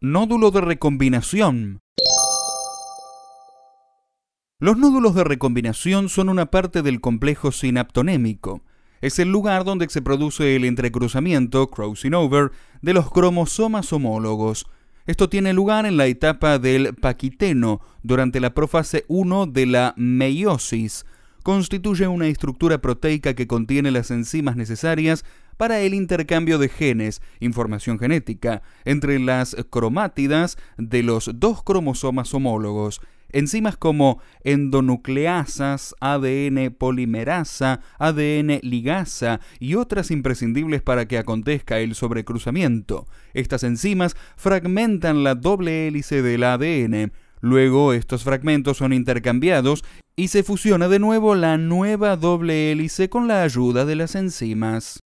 Nódulo de recombinación. Los nódulos de recombinación son una parte del complejo sinaptonémico. Es el lugar donde se produce el entrecruzamiento, crossing over, de los cromosomas homólogos. Esto tiene lugar en la etapa del paquiteno, durante la profase 1 de la meiosis. Constituye una estructura proteica que contiene las enzimas necesarias para el intercambio de genes, información genética, entre las cromátidas de los dos cromosomas homólogos. Enzimas como endonucleasas, ADN polimerasa, ADN ligasa y otras imprescindibles para que acontezca el sobrecruzamiento. Estas enzimas fragmentan la doble hélice del ADN. Luego estos fragmentos son intercambiados y se fusiona de nuevo la nueva doble hélice con la ayuda de las enzimas.